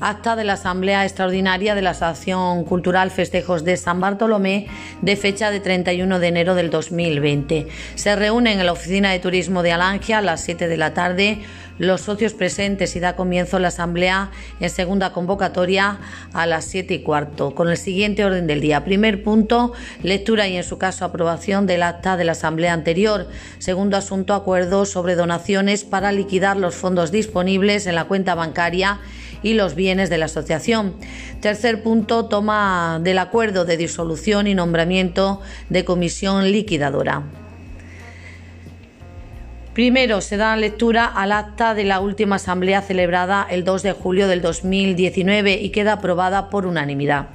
acta de la Asamblea Extraordinaria de la Asociación Cultural Festejos de San Bartolomé de fecha de 31 de enero del 2020. Se reúnen en la Oficina de Turismo de Alangia a las 7 de la tarde los socios presentes y da comienzo la Asamblea en segunda convocatoria a las 7 y cuarto, con el siguiente orden del día. Primer punto, lectura y en su caso aprobación del acta de la Asamblea anterior. Segundo asunto, acuerdo sobre donaciones para liquidar los fondos disponibles en la cuenta bancaria y los bienes de la asociación. Tercer punto, toma del acuerdo de disolución y nombramiento de comisión liquidadora. Primero se da lectura al acta de la última asamblea celebrada el 2 de julio del 2019 y queda aprobada por unanimidad.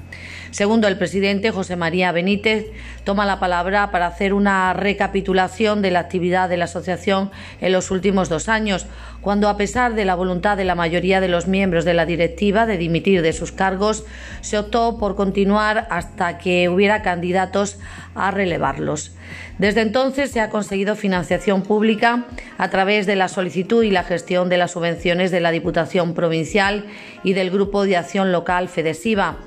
Segundo, el presidente José María Benítez toma la palabra para hacer una recapitulación de la actividad de la asociación en los últimos dos años, cuando a pesar de la voluntad de la mayoría de los miembros de la directiva de dimitir de sus cargos, se optó por continuar hasta que hubiera candidatos a relevarlos. Desde entonces se ha conseguido financiación pública a través de la solicitud y la gestión de las subvenciones de la Diputación Provincial y del Grupo de Acción Local FEDESIVA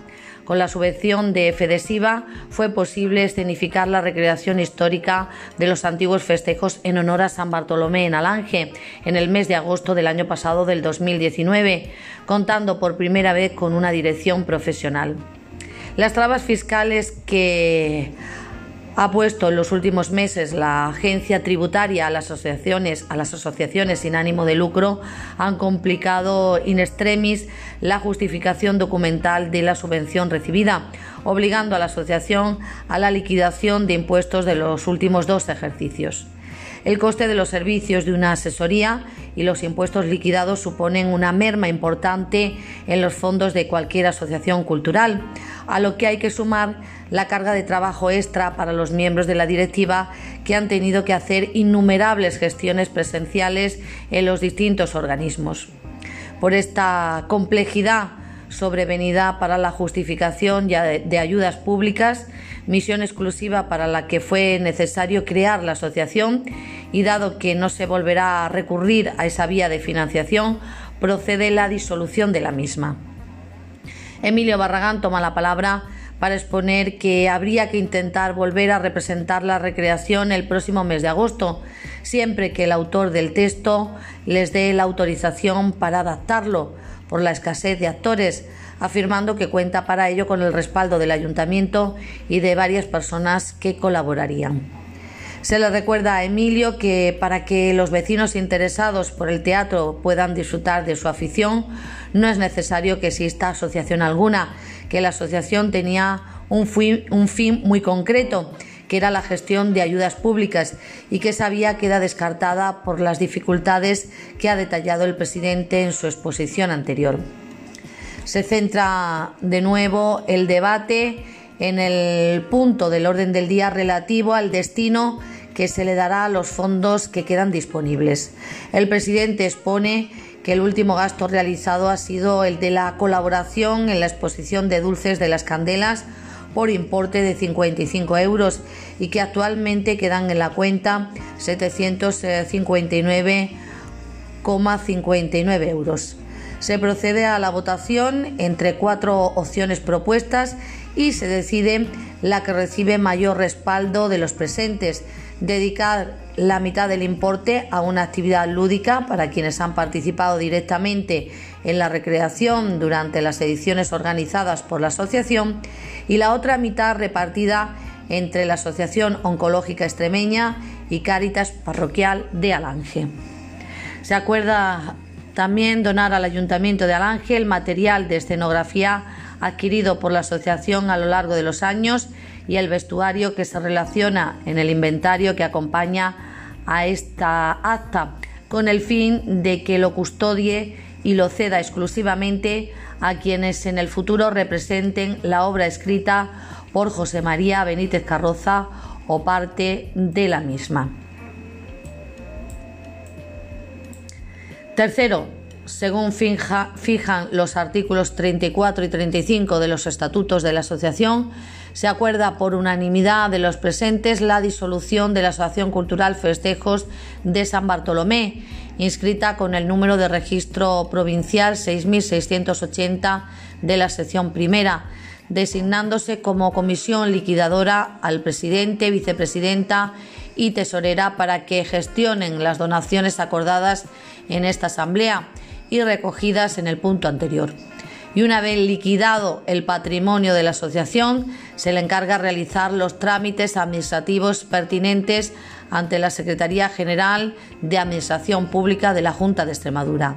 con la subvención de Fedesiva fue posible escenificar la recreación histórica de los antiguos festejos en honor a San Bartolomé en Alange en el mes de agosto del año pasado del 2019, contando por primera vez con una dirección profesional. Las trabas fiscales que ha puesto en los últimos meses la agencia tributaria a las asociaciones, a las asociaciones sin ánimo de lucro han complicado in extremis la justificación documental de la subvención recibida, obligando a la asociación a la liquidación de impuestos de los últimos dos ejercicios. El coste de los servicios de una asesoría y los impuestos liquidados suponen una merma importante en los fondos de cualquier asociación cultural, a lo que hay que sumar la carga de trabajo extra para los miembros de la directiva que han tenido que hacer innumerables gestiones presenciales en los distintos organismos. Por esta complejidad sobrevenida para la justificación de ayudas públicas, misión exclusiva para la que fue necesario crear la asociación y dado que no se volverá a recurrir a esa vía de financiación, procede la disolución de la misma. Emilio Barragán toma la palabra para exponer que habría que intentar volver a representar la recreación el próximo mes de agosto, siempre que el autor del texto les dé la autorización para adaptarlo por la escasez de actores, afirmando que cuenta para ello con el respaldo del ayuntamiento y de varias personas que colaborarían. Se le recuerda a Emilio que para que los vecinos interesados por el teatro puedan disfrutar de su afición, no es necesario que exista asociación alguna, que la asociación tenía un fin, muy concreto, que era la gestión de ayudas públicas y que sabía queda descartada por las dificultades que ha detallado el presidente en su exposición anterior. Se centra de nuevo el debate en el punto del orden del día relativo al destino que se le dará a los fondos que quedan disponibles. El presidente expone que el último gasto realizado ha sido el de la colaboración en la exposición de dulces de las candelas por importe de 55 euros y que actualmente quedan en la cuenta 759,59 euros. Se procede a la votación entre cuatro opciones propuestas y se decide la que recibe mayor respaldo de los presentes, dedicar la mitad del importe a una actividad lúdica para quienes han participado directamente en la recreación durante las ediciones organizadas por la asociación y la otra mitad repartida entre la Asociación Oncológica Extremeña y Cáritas Parroquial de Alange. Se acuerda también donar al Ayuntamiento de Alange el material de escenografía adquirido por la asociación a lo largo de los años y el vestuario que se relaciona en el inventario que acompaña a esta acta, con el fin de que lo custodie y lo ceda exclusivamente a quienes en el futuro representen la obra escrita por José María Benítez Carroza o parte de la misma. Tercero, según fijan los artículos 34 y 35 de los estatutos de la Asociación, se acuerda por unanimidad de los presentes la disolución de la Asociación Cultural Festejos de San Bartolomé inscrita con el número de registro provincial 6680 de la sección primera, designándose como comisión liquidadora al presidente, vicepresidenta y tesorera para que gestionen las donaciones acordadas en esta asamblea y recogidas en el punto anterior. Y una vez liquidado el patrimonio de la asociación, se le encarga realizar los trámites administrativos pertinentes ante la Secretaría General de Administración Pública de la Junta de Extremadura.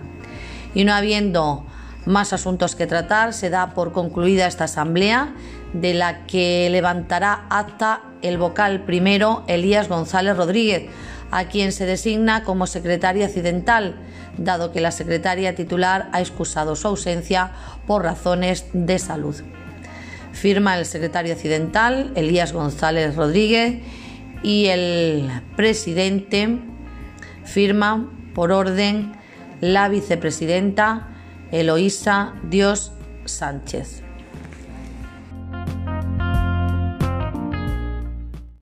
Y no habiendo más asuntos que tratar, se da por concluida esta asamblea, de la que levantará acta el vocal primero Elías González Rodríguez, a quien se designa como secretaria accidental, dado que la secretaria titular ha excusado su ausencia por razones de salud. Firma el secretario accidental Elías González Rodríguez y el presidente firma por orden la vicepresidenta Eloísa Dios Sánchez.